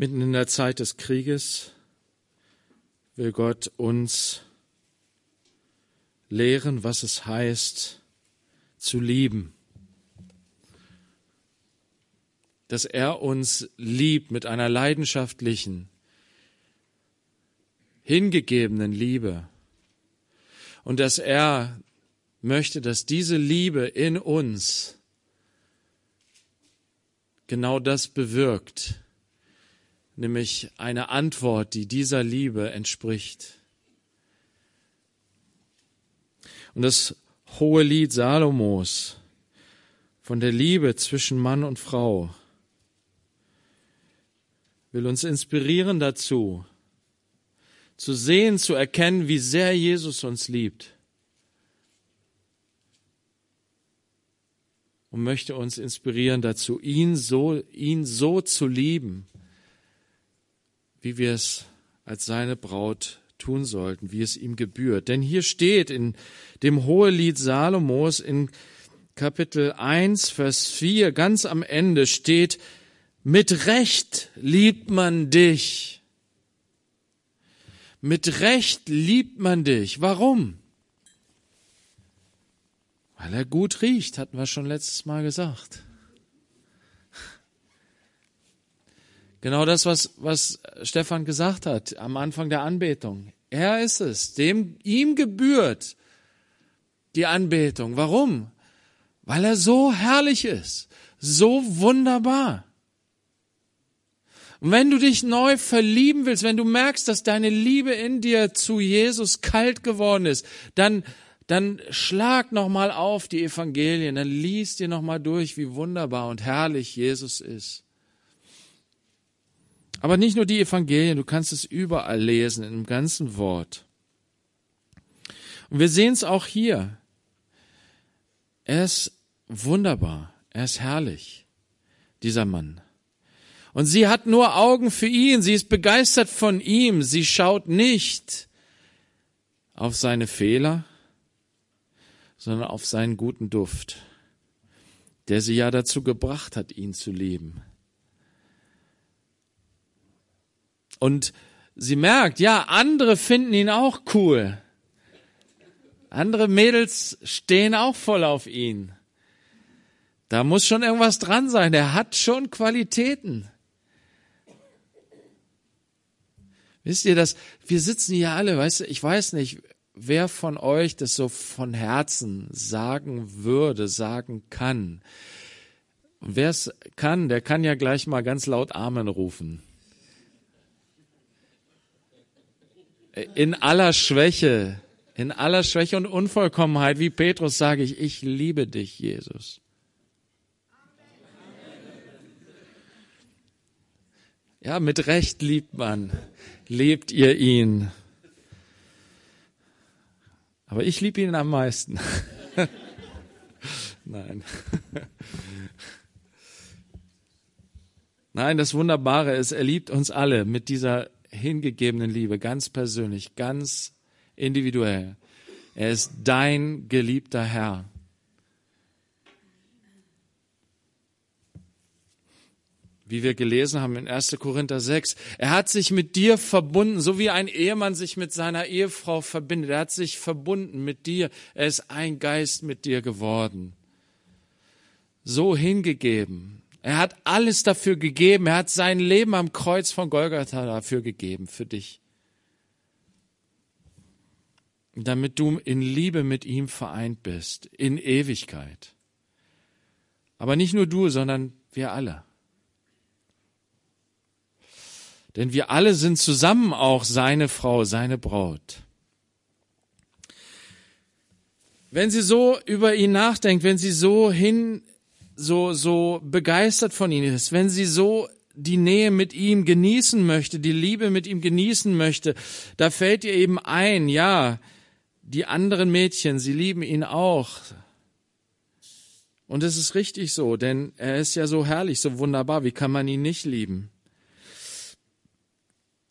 Mitten in der Zeit des Krieges will Gott uns lehren, was es heißt, zu lieben. Dass er uns liebt mit einer leidenschaftlichen, hingegebenen Liebe. Und dass er möchte, dass diese Liebe in uns genau das bewirkt, nämlich eine Antwort, die dieser Liebe entspricht. Und das hohe Lied Salomos von der Liebe zwischen Mann und Frau will uns inspirieren dazu, zu sehen, zu erkennen, wie sehr Jesus uns liebt. Und möchte uns inspirieren dazu, ihn so, ihn so zu lieben, wie wir es als seine Braut tun sollten, wie es ihm gebührt. Denn hier steht in dem Hohelied Salomos in Kapitel 1, Vers 4, ganz am Ende steht, mit Recht liebt man dich. Mit Recht liebt man dich. Warum? Weil er gut riecht, hatten wir schon letztes Mal gesagt. Genau das, was, was Stefan gesagt hat am Anfang der Anbetung. Er ist es, dem ihm gebührt die Anbetung. Warum? Weil er so herrlich ist, so wunderbar. Und wenn du dich neu verlieben willst, wenn du merkst, dass deine Liebe in dir zu Jesus kalt geworden ist, dann dann schlag noch mal auf die Evangelien, dann lies dir noch mal durch, wie wunderbar und herrlich Jesus ist. Aber nicht nur die Evangelien, du kannst es überall lesen, im ganzen Wort. Und wir sehen es auch hier. Er ist wunderbar, er ist herrlich, dieser Mann. Und sie hat nur Augen für ihn, sie ist begeistert von ihm, sie schaut nicht auf seine Fehler, sondern auf seinen guten Duft, der sie ja dazu gebracht hat, ihn zu lieben. Und sie merkt, ja, andere finden ihn auch cool. Andere Mädels stehen auch voll auf ihn. Da muss schon irgendwas dran sein. Er hat schon Qualitäten. Wisst ihr das? Wir sitzen hier alle, weißt du, ich weiß nicht, wer von euch das so von Herzen sagen würde, sagen kann. Wer es kann, der kann ja gleich mal ganz laut Amen rufen. In aller Schwäche, in aller Schwäche und Unvollkommenheit, wie Petrus sage ich, ich liebe dich, Jesus. Ja, mit Recht liebt man. Lebt ihr ihn. Aber ich liebe ihn am meisten. Nein. Nein, das Wunderbare ist, er liebt uns alle mit dieser hingegebenen Liebe, ganz persönlich, ganz individuell. Er ist dein geliebter Herr. Wie wir gelesen haben in 1. Korinther 6. Er hat sich mit dir verbunden, so wie ein Ehemann sich mit seiner Ehefrau verbindet. Er hat sich verbunden mit dir. Er ist ein Geist mit dir geworden. So hingegeben. Er hat alles dafür gegeben. Er hat sein Leben am Kreuz von Golgatha dafür gegeben, für dich. Damit du in Liebe mit ihm vereint bist, in Ewigkeit. Aber nicht nur du, sondern wir alle. Denn wir alle sind zusammen auch seine Frau, seine Braut. Wenn sie so über ihn nachdenkt, wenn sie so hin so, so begeistert von ihm ist, wenn sie so die Nähe mit ihm genießen möchte, die Liebe mit ihm genießen möchte, da fällt ihr eben ein, ja, die anderen Mädchen, sie lieben ihn auch. Und es ist richtig so, denn er ist ja so herrlich, so wunderbar, wie kann man ihn nicht lieben?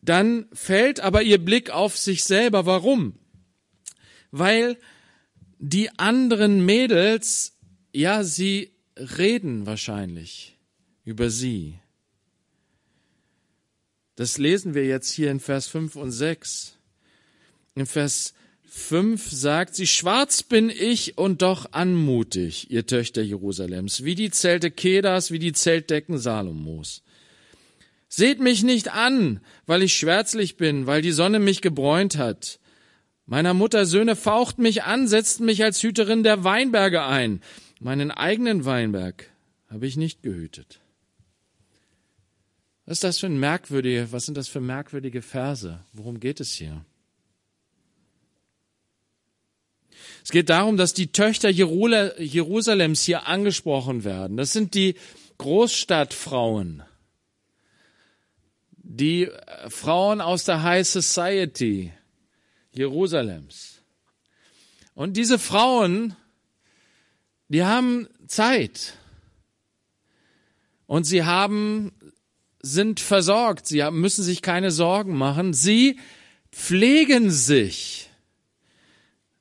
Dann fällt aber ihr Blick auf sich selber. Warum? Weil die anderen Mädels, ja, sie reden wahrscheinlich über sie. Das lesen wir jetzt hier in Vers 5 und 6. In Vers 5 sagt sie, schwarz bin ich und doch anmutig, ihr Töchter Jerusalems, wie die Zelte Kedas, wie die Zeltdecken Salomos. Seht mich nicht an, weil ich schwärzlich bin, weil die Sonne mich gebräunt hat. Meiner Mutter Söhne fauchten mich an, setzten mich als Hüterin der Weinberge ein. Meinen eigenen Weinberg habe ich nicht gehütet. Was ist das für ein merkwürdige, was sind das für merkwürdige Verse? Worum geht es hier? Es geht darum, dass die Töchter Jerusalems hier angesprochen werden. Das sind die Großstadtfrauen, die Frauen aus der High Society Jerusalems. Und diese Frauen, die haben Zeit. Und sie haben sind versorgt, sie müssen sich keine Sorgen machen, sie pflegen sich.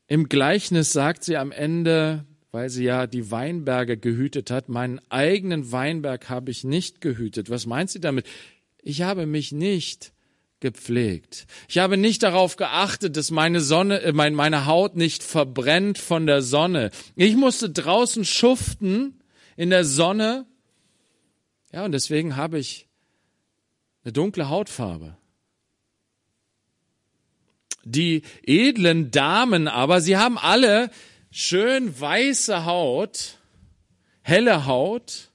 Im Gleichnis sagt sie am Ende, weil sie ja die Weinberge gehütet hat, meinen eigenen Weinberg habe ich nicht gehütet. Was meint sie damit? Ich habe mich nicht gepflegt. Ich habe nicht darauf geachtet, dass meine Sonne, äh, meine Haut nicht verbrennt von der Sonne. Ich musste draußen schuften in der Sonne. Ja, und deswegen habe ich eine dunkle Hautfarbe. Die edlen Damen aber, sie haben alle schön weiße Haut, helle Haut,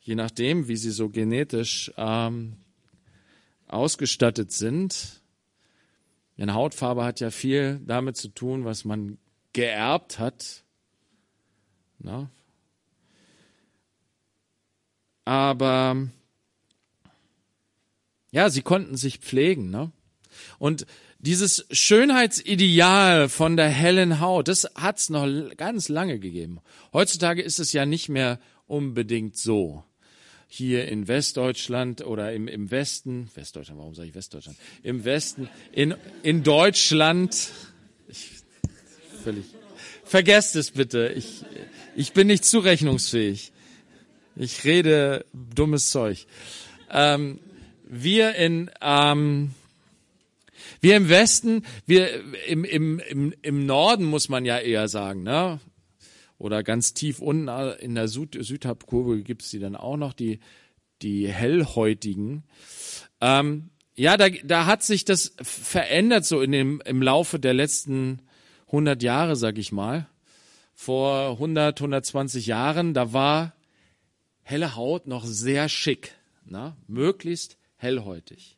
je nachdem, wie sie so genetisch ähm, ausgestattet sind. Eine Hautfarbe hat ja viel damit zu tun, was man geerbt hat. Na? Aber ja, sie konnten sich pflegen, ne? Und dieses Schönheitsideal von der hellen Haut, das hat's noch ganz lange gegeben. Heutzutage ist es ja nicht mehr unbedingt so. Hier in Westdeutschland oder im, im Westen, Westdeutschland, warum sage ich Westdeutschland? Im Westen, in, in Deutschland, ich, völlig, vergesst es bitte, ich, ich bin nicht zurechnungsfähig. Ich rede dummes Zeug. Ähm, wir in ähm, wir im Westen, wir im, im, im, im Norden muss man ja eher sagen, ne? Oder ganz tief unten in der Süd Südhalbkurve gibt's die dann auch noch, die, die hellhäutigen. Ähm, ja, da, da hat sich das verändert so in dem, im Laufe der letzten 100 Jahre, sag ich mal. Vor 100, 120 Jahren, da war helle Haut noch sehr schick. Na? Möglichst hellhäutig.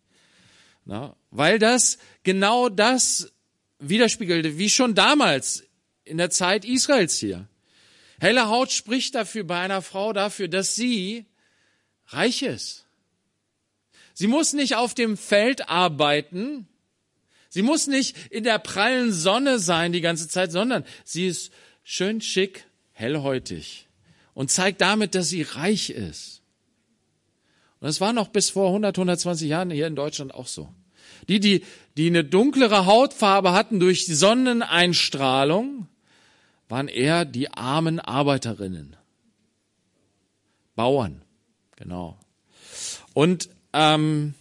Na, weil das genau das widerspiegelte, wie schon damals in der Zeit Israels hier. Helle Haut spricht dafür bei einer Frau dafür, dass sie reich ist. Sie muss nicht auf dem Feld arbeiten. Sie muss nicht in der prallen Sonne sein die ganze Zeit, sondern sie ist schön schick, hellhäutig und zeigt damit, dass sie reich ist. Und das war noch bis vor 100, 120 Jahren hier in Deutschland auch so. Die, die, die eine dunklere Hautfarbe hatten durch die Sonneneinstrahlung, waren eher die armen Arbeiterinnen. Bauern, genau. Und ähm,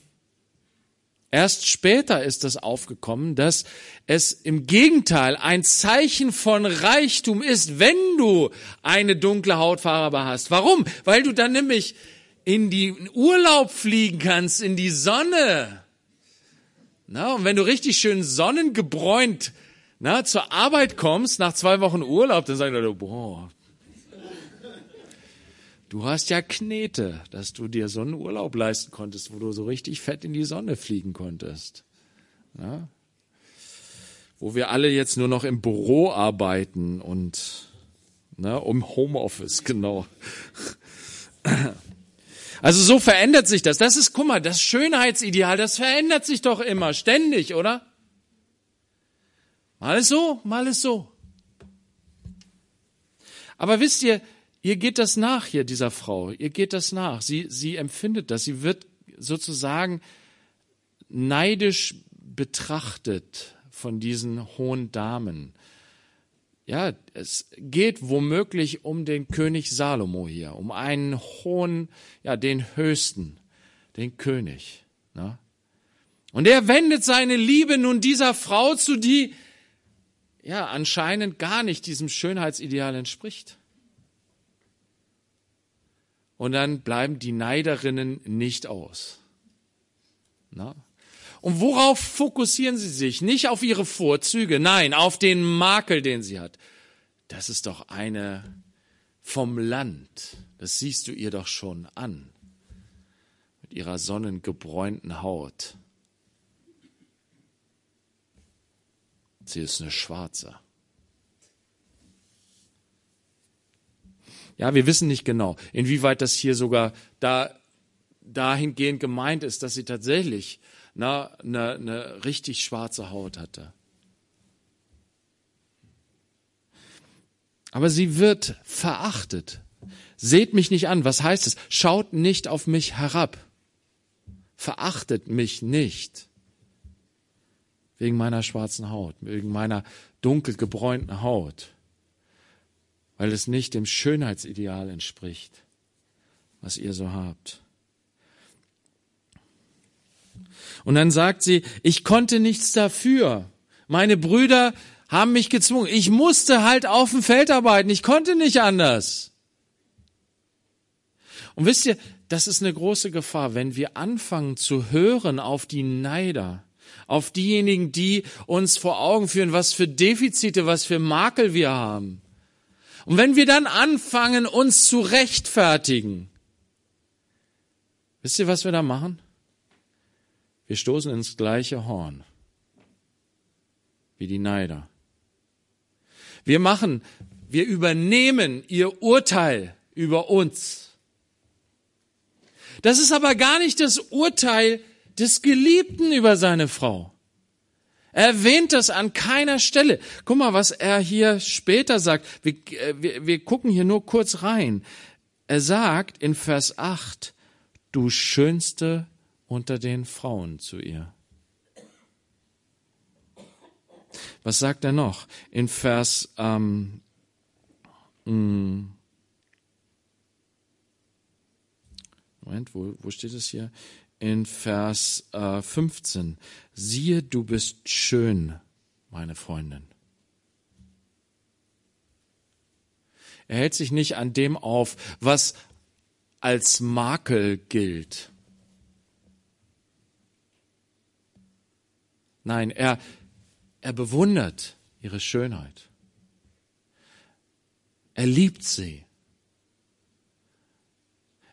erst später ist es aufgekommen, dass es im Gegenteil ein Zeichen von Reichtum ist, wenn du eine dunkle Hautfarbe hast. Warum? Weil du dann nämlich in die Urlaub fliegen kannst, in die Sonne. Na, und wenn du richtig schön sonnengebräunt na, zur Arbeit kommst, nach zwei Wochen Urlaub, dann sagen Leute, boah, du hast ja Knete, dass du dir so einen Urlaub leisten konntest, wo du so richtig fett in die Sonne fliegen konntest. Na? Wo wir alle jetzt nur noch im Büro arbeiten und na, um Homeoffice, genau. Also so verändert sich das. Das ist, guck mal, das Schönheitsideal, das verändert sich doch immer, ständig, oder? Mal ist so, mal ist so. Aber wisst ihr, ihr geht das nach hier, dieser Frau. Ihr geht das nach. Sie, sie empfindet das. Sie wird sozusagen neidisch betrachtet von diesen hohen Damen. Ja, es geht womöglich um den König Salomo hier, um einen hohen, ja, den höchsten, den König. Na? Und er wendet seine Liebe nun dieser Frau zu, die ja anscheinend gar nicht diesem Schönheitsideal entspricht. Und dann bleiben die Neiderinnen nicht aus. Na? Und worauf fokussieren sie sich? Nicht auf ihre Vorzüge, nein, auf den Makel, den sie hat. Das ist doch eine vom Land. Das siehst du ihr doch schon an. Mit ihrer sonnengebräunten Haut. Sie ist eine Schwarze. Ja, wir wissen nicht genau, inwieweit das hier sogar da dahingehend gemeint ist, dass sie tatsächlich na, eine, eine richtig schwarze Haut hatte. Aber sie wird verachtet. Seht mich nicht an. Was heißt es? Schaut nicht auf mich herab. Verachtet mich nicht. Wegen meiner schwarzen Haut, wegen meiner dunkel gebräunten Haut. Weil es nicht dem Schönheitsideal entspricht, was ihr so habt. Und dann sagt sie, ich konnte nichts dafür. Meine Brüder haben mich gezwungen. Ich musste halt auf dem Feld arbeiten. Ich konnte nicht anders. Und wisst ihr, das ist eine große Gefahr, wenn wir anfangen zu hören auf die Neider, auf diejenigen, die uns vor Augen führen, was für Defizite, was für Makel wir haben. Und wenn wir dann anfangen, uns zu rechtfertigen, wisst ihr, was wir da machen? Wir stoßen ins gleiche Horn wie die Neider. Wir machen, wir übernehmen ihr Urteil über uns. Das ist aber gar nicht das Urteil des Geliebten über seine Frau. Er erwähnt das an keiner Stelle. Guck mal, was er hier später sagt. Wir, äh, wir, wir gucken hier nur kurz rein. Er sagt in Vers 8, du schönste unter den Frauen zu ihr. Was sagt er noch in Vers ähm, mm, Moment, wo, wo steht es hier? In Vers äh, 15. Siehe, du bist schön, meine Freundin. Er hält sich nicht an dem auf, was als Makel gilt. Nein, er, er bewundert ihre Schönheit. Er liebt sie.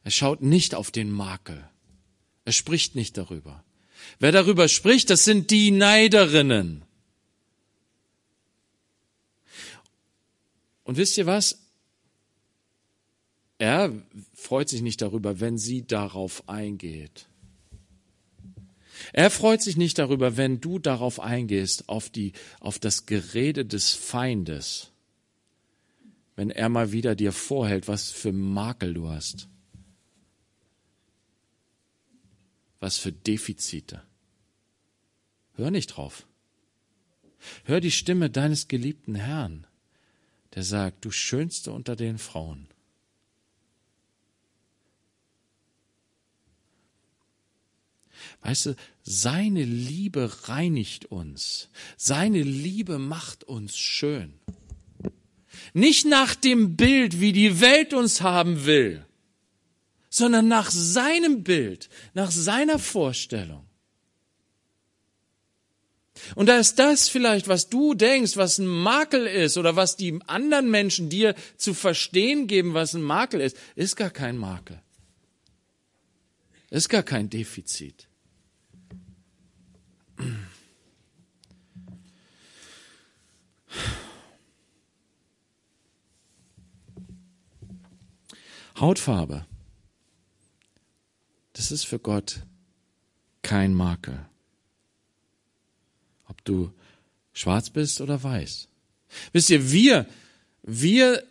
Er schaut nicht auf den Makel. Er spricht nicht darüber. Wer darüber spricht, das sind die Neiderinnen. Und wisst ihr was? Er freut sich nicht darüber, wenn sie darauf eingeht. Er freut sich nicht darüber, wenn du darauf eingehst, auf die, auf das Gerede des Feindes. Wenn er mal wieder dir vorhält, was für Makel du hast. Was für Defizite. Hör nicht drauf. Hör die Stimme deines geliebten Herrn, der sagt, du schönste unter den Frauen. Weißt du, seine Liebe reinigt uns. Seine Liebe macht uns schön. Nicht nach dem Bild, wie die Welt uns haben will, sondern nach seinem Bild, nach seiner Vorstellung. Und da ist das vielleicht, was du denkst, was ein Makel ist oder was die anderen Menschen dir zu verstehen geben, was ein Makel ist, ist gar kein Makel. Ist gar kein Defizit. Hautfarbe. Das ist für Gott kein Makel. Ob du schwarz bist oder weiß. Wisst ihr, wir, wir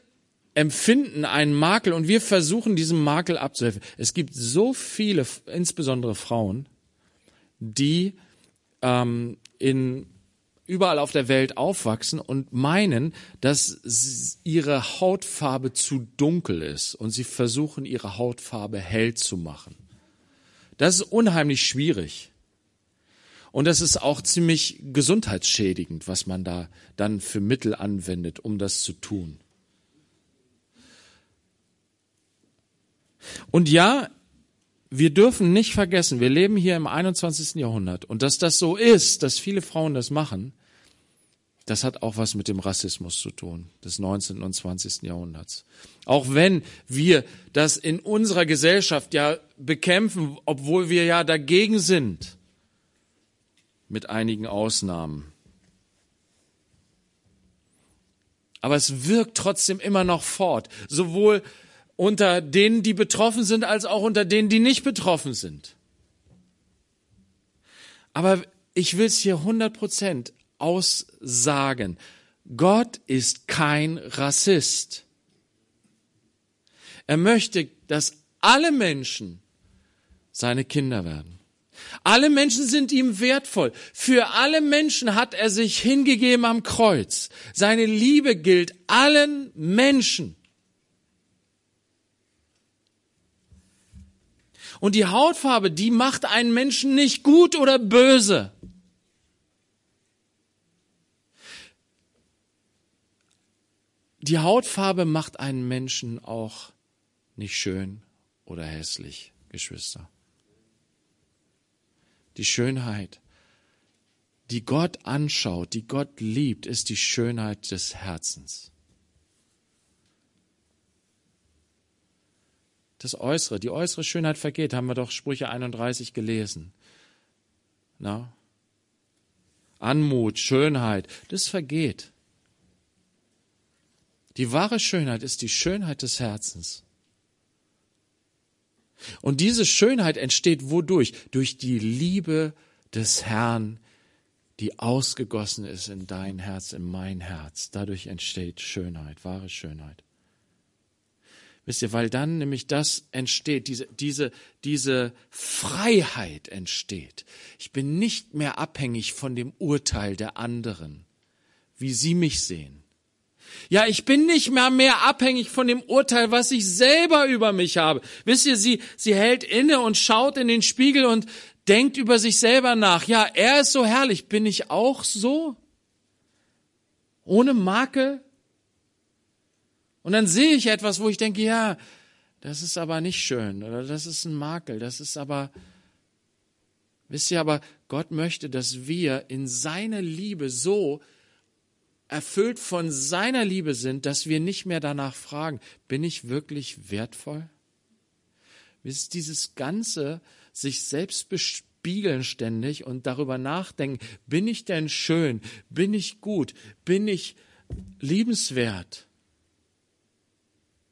empfinden einen Makel und wir versuchen diesem Makel abzuhelfen. Es gibt so viele, insbesondere Frauen, die ähm, in überall auf der Welt aufwachsen und meinen, dass ihre Hautfarbe zu dunkel ist und sie versuchen, ihre Hautfarbe hell zu machen. Das ist unheimlich schwierig. Und das ist auch ziemlich gesundheitsschädigend, was man da dann für Mittel anwendet, um das zu tun. Und ja, wir dürfen nicht vergessen, wir leben hier im 21. Jahrhundert und dass das so ist, dass viele Frauen das machen, das hat auch was mit dem Rassismus zu tun, des 19. und 20. Jahrhunderts. Auch wenn wir das in unserer Gesellschaft ja bekämpfen, obwohl wir ja dagegen sind, mit einigen Ausnahmen. Aber es wirkt trotzdem immer noch fort, sowohl unter denen, die betroffen sind, als auch unter denen, die nicht betroffen sind. Aber ich will es hier 100 Prozent aussagen. Gott ist kein Rassist. Er möchte, dass alle Menschen seine Kinder werden. Alle Menschen sind ihm wertvoll. Für alle Menschen hat er sich hingegeben am Kreuz. Seine Liebe gilt allen Menschen. Und die Hautfarbe, die macht einen Menschen nicht gut oder böse. Die Hautfarbe macht einen Menschen auch nicht schön oder hässlich, Geschwister. Die Schönheit, die Gott anschaut, die Gott liebt, ist die Schönheit des Herzens. das Äußere, die äußere Schönheit vergeht, haben wir doch Sprüche 31 gelesen. Na? Anmut, Schönheit, das vergeht. Die wahre Schönheit ist die Schönheit des Herzens. Und diese Schönheit entsteht wodurch? Durch die Liebe des Herrn, die ausgegossen ist in dein Herz, in mein Herz. Dadurch entsteht Schönheit, wahre Schönheit. Wisst ihr, weil dann nämlich das entsteht, diese, diese, diese Freiheit entsteht. Ich bin nicht mehr abhängig von dem Urteil der anderen, wie sie mich sehen. Ja, ich bin nicht mehr mehr abhängig von dem Urteil, was ich selber über mich habe. Wisst ihr, sie, sie hält inne und schaut in den Spiegel und denkt über sich selber nach. Ja, er ist so herrlich. Bin ich auch so? Ohne Makel? Und dann sehe ich etwas, wo ich denke, ja, das ist aber nicht schön oder das ist ein Makel, das ist aber, wisst ihr, aber Gott möchte, dass wir in seiner Liebe so erfüllt von seiner Liebe sind, dass wir nicht mehr danach fragen, bin ich wirklich wertvoll? Wisst dieses ganze sich selbst bespiegeln ständig und darüber nachdenken, bin ich denn schön? Bin ich gut? Bin ich liebenswert?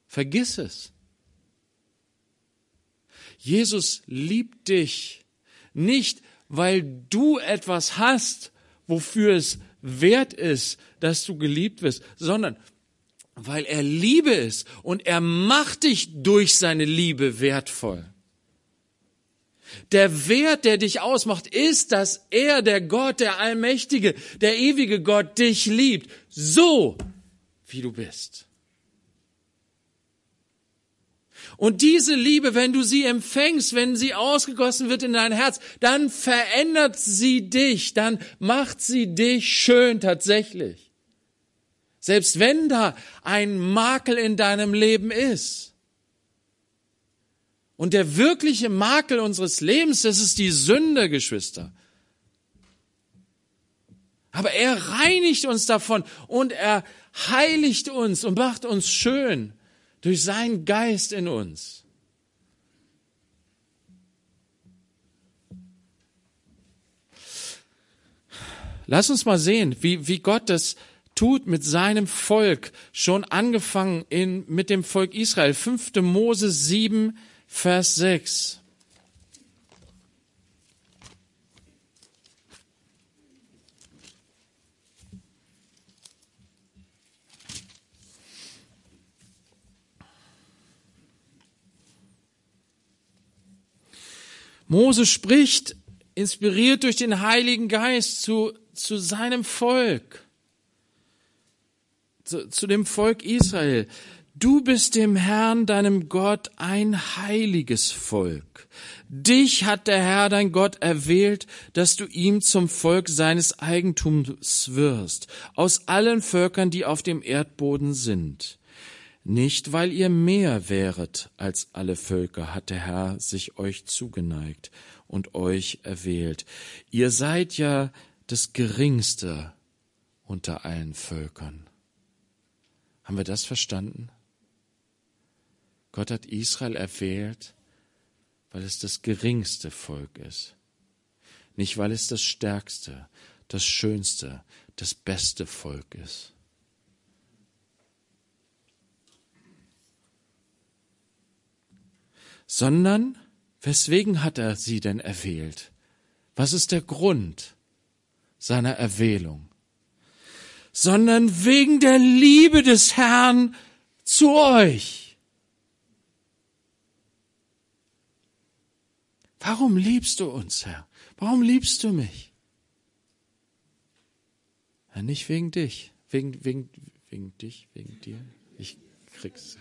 Vergiss es. Jesus liebt dich nicht, weil du etwas hast, wofür es wert ist, dass du geliebt wirst, sondern weil er Liebe ist und er macht dich durch seine Liebe wertvoll. Der Wert, der dich ausmacht, ist, dass er, der Gott, der Allmächtige, der ewige Gott, dich liebt, so wie du bist. Und diese Liebe, wenn du sie empfängst, wenn sie ausgegossen wird in dein Herz, dann verändert sie dich, dann macht sie dich schön tatsächlich. Selbst wenn da ein Makel in deinem Leben ist. Und der wirkliche Makel unseres Lebens, das ist die Sünde, Geschwister. Aber er reinigt uns davon und er heiligt uns und macht uns schön durch seinen Geist in uns. Lass uns mal sehen, wie, wie Gott das tut mit seinem Volk, schon angefangen in, mit dem Volk Israel. 5. Mose 7, Vers 6. Mose spricht, inspiriert durch den Heiligen Geist, zu, zu seinem Volk, zu, zu dem Volk Israel. Du bist dem Herrn, deinem Gott, ein heiliges Volk. Dich hat der Herr, dein Gott, erwählt, dass du ihm zum Volk seines Eigentums wirst, aus allen Völkern, die auf dem Erdboden sind. Nicht, weil ihr mehr wäret als alle Völker, hat der Herr sich euch zugeneigt und euch erwählt. Ihr seid ja das Geringste unter allen Völkern. Haben wir das verstanden? Gott hat Israel erwählt, weil es das geringste Volk ist. Nicht, weil es das stärkste, das schönste, das beste Volk ist. Sondern, weswegen hat er sie denn erwählt? Was ist der Grund seiner Erwählung? Sondern wegen der Liebe des Herrn zu euch. Warum liebst du uns, Herr? Warum liebst du mich? Ja, nicht wegen dich, wegen, wegen, wegen dich, wegen dir. Ich krieg's.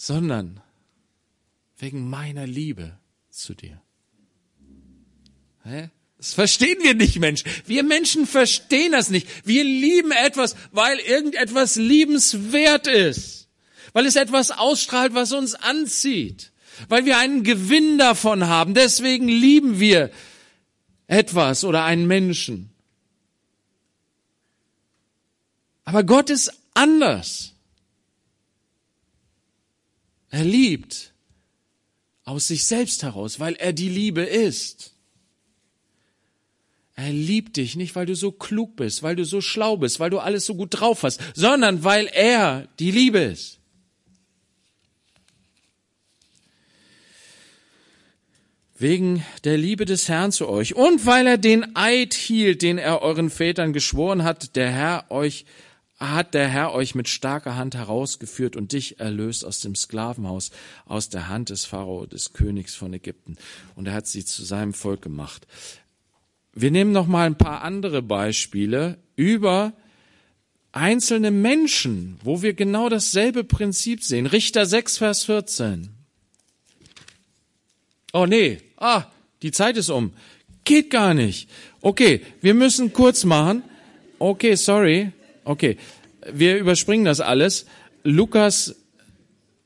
Sondern wegen meiner Liebe zu dir. Hä? Das verstehen wir nicht, Mensch. Wir Menschen verstehen das nicht. Wir lieben etwas, weil irgendetwas liebenswert ist. Weil es etwas ausstrahlt, was uns anzieht weil wir einen Gewinn davon haben. Deswegen lieben wir etwas oder einen Menschen. Aber Gott ist anders. Er liebt aus sich selbst heraus, weil er die Liebe ist. Er liebt dich nicht, weil du so klug bist, weil du so schlau bist, weil du alles so gut drauf hast, sondern weil er die Liebe ist. wegen der Liebe des Herrn zu euch und weil er den Eid hielt, den er euren Vätern geschworen hat, der Herr euch hat der Herr euch mit starker Hand herausgeführt und dich erlöst aus dem Sklavenhaus, aus der Hand des Pharao, des Königs von Ägypten. Und er hat sie zu seinem Volk gemacht. Wir nehmen noch mal ein paar andere Beispiele über einzelne Menschen, wo wir genau dasselbe Prinzip sehen. Richter 6, Vers 14. Oh nee, ah, die Zeit ist um. Geht gar nicht. Okay, wir müssen kurz machen. Okay, sorry. Okay, wir überspringen das alles. Lukas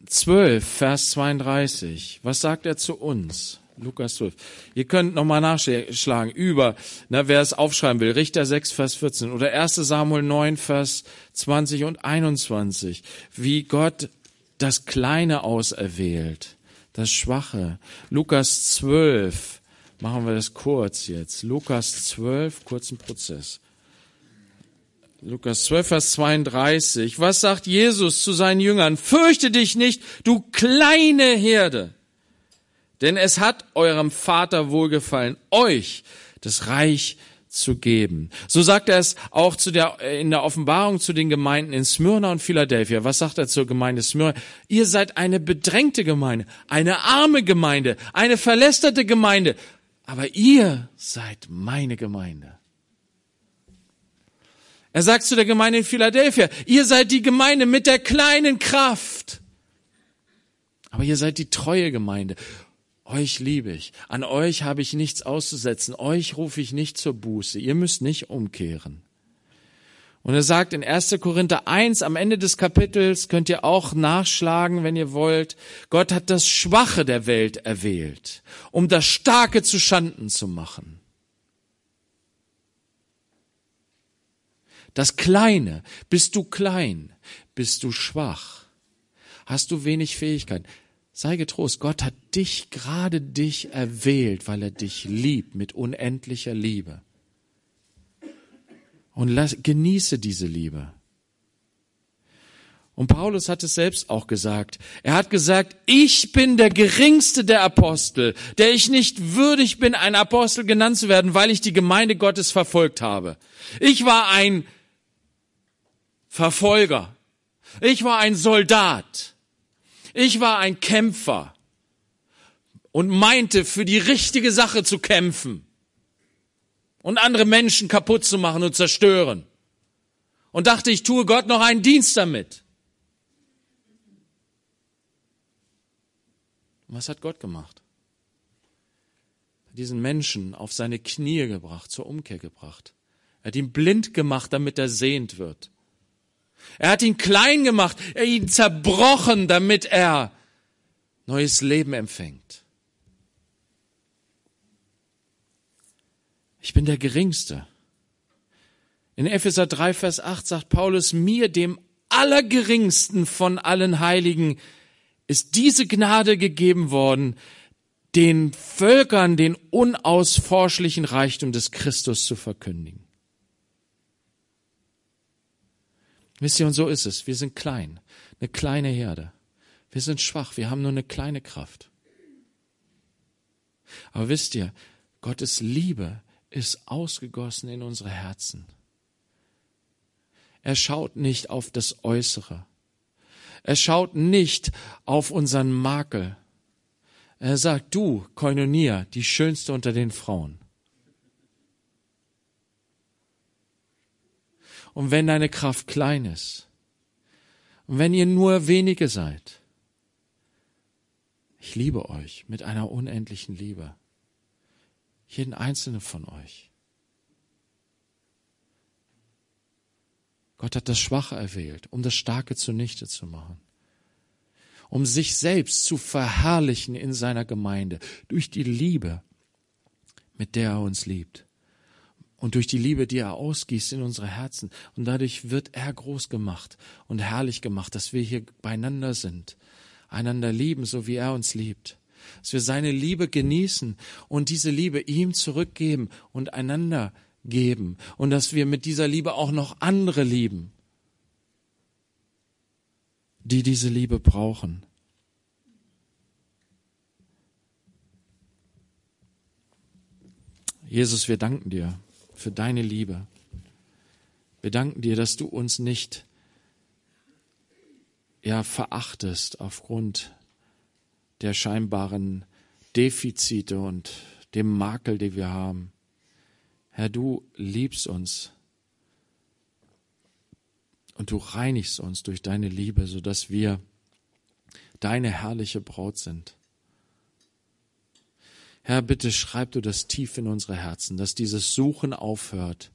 12, Vers 32. Was sagt er zu uns? Lukas 12. Ihr könnt nochmal nachschlagen über, na, wer es aufschreiben will, Richter 6, Vers 14 oder 1 Samuel 9, Vers 20 und 21. Wie Gott das Kleine auserwählt das Schwache. Lukas 12, machen wir das kurz jetzt. Lukas 12, kurzen Prozess. Lukas 12, Vers 32. Was sagt Jesus zu seinen Jüngern? Fürchte dich nicht, du kleine Herde. Denn es hat eurem Vater wohlgefallen, euch das Reich zu geben. So sagt er es auch zu der, in der Offenbarung zu den Gemeinden in Smyrna und Philadelphia. Was sagt er zur Gemeinde Smyrna? Ihr seid eine bedrängte Gemeinde, eine arme Gemeinde, eine verlästerte Gemeinde, aber ihr seid meine Gemeinde. Er sagt zu der Gemeinde in Philadelphia, ihr seid die Gemeinde mit der kleinen Kraft. Aber ihr seid die treue Gemeinde. Euch liebe ich. An euch habe ich nichts auszusetzen. Euch rufe ich nicht zur Buße. Ihr müsst nicht umkehren. Und er sagt in 1. Korinther 1 am Ende des Kapitels, könnt ihr auch nachschlagen, wenn ihr wollt, Gott hat das Schwache der Welt erwählt, um das Starke zu Schanden zu machen. Das Kleine, bist du klein, bist du schwach, hast du wenig Fähigkeit, Sei getrost, Gott hat dich, gerade dich erwählt, weil er dich liebt mit unendlicher Liebe. Und lass, genieße diese Liebe. Und Paulus hat es selbst auch gesagt. Er hat gesagt, ich bin der geringste der Apostel, der ich nicht würdig bin, ein Apostel genannt zu werden, weil ich die Gemeinde Gottes verfolgt habe. Ich war ein Verfolger. Ich war ein Soldat. Ich war ein Kämpfer und meinte, für die richtige Sache zu kämpfen und andere Menschen kaputt zu machen und zerstören. und dachte, ich tue Gott noch einen Dienst damit. Was hat Gott gemacht? Diesen Menschen auf seine Knie gebracht, zur Umkehr gebracht. Er hat ihn blind gemacht, damit er sehend wird. Er hat ihn klein gemacht, er ihn zerbrochen, damit er neues Leben empfängt. Ich bin der Geringste. In Epheser 3, Vers 8 sagt Paulus, mir, dem Allergeringsten von allen Heiligen, ist diese Gnade gegeben worden, den Völkern den unausforschlichen Reichtum des Christus zu verkündigen. Wisst ihr, und so ist es. Wir sind klein, eine kleine Herde. Wir sind schwach, wir haben nur eine kleine Kraft. Aber wisst ihr, Gottes Liebe ist ausgegossen in unsere Herzen. Er schaut nicht auf das Äußere. Er schaut nicht auf unseren Makel. Er sagt, du, Koinonia, die schönste unter den Frauen. Und wenn deine Kraft klein ist, und wenn ihr nur wenige seid, ich liebe euch mit einer unendlichen Liebe. Jeden einzelnen von euch. Gott hat das Schwache erwählt, um das Starke zunichte zu machen. Um sich selbst zu verherrlichen in seiner Gemeinde durch die Liebe, mit der er uns liebt und durch die Liebe, die er ausgießt in unsere Herzen. Und dadurch wird er groß gemacht und herrlich gemacht, dass wir hier beieinander sind, einander lieben, so wie er uns liebt. Dass wir seine Liebe genießen und diese Liebe ihm zurückgeben und einander geben. Und dass wir mit dieser Liebe auch noch andere lieben, die diese Liebe brauchen. Jesus, wir danken dir für deine Liebe. Wir danken dir, dass du uns nicht ja verachtest aufgrund der scheinbaren Defizite und dem Makel, den wir haben. Herr, du liebst uns und du reinigst uns durch deine Liebe, so dass wir deine herrliche Braut sind. Herr, bitte schreib du das tief in unsere Herzen, dass dieses Suchen aufhört,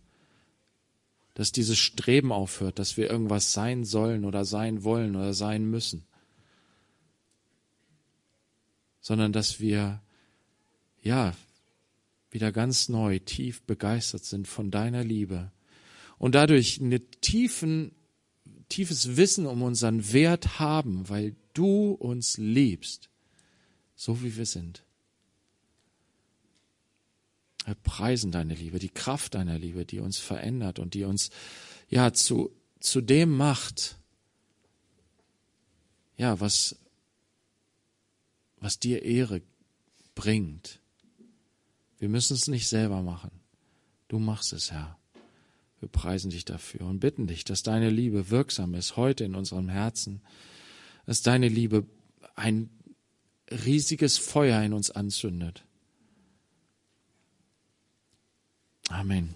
dass dieses Streben aufhört, dass wir irgendwas sein sollen oder sein wollen oder sein müssen, sondern dass wir, ja, wieder ganz neu, tief begeistert sind von deiner Liebe und dadurch ein tiefen, tiefes Wissen um unseren Wert haben, weil du uns liebst, so wie wir sind. Wir preisen deine Liebe, die Kraft deiner Liebe, die uns verändert und die uns ja zu, zu dem macht, ja, was, was dir Ehre bringt. Wir müssen es nicht selber machen. Du machst es, Herr. Wir preisen dich dafür und bitten dich, dass deine Liebe wirksam ist heute in unserem Herzen, dass deine Liebe ein riesiges Feuer in uns anzündet Amen.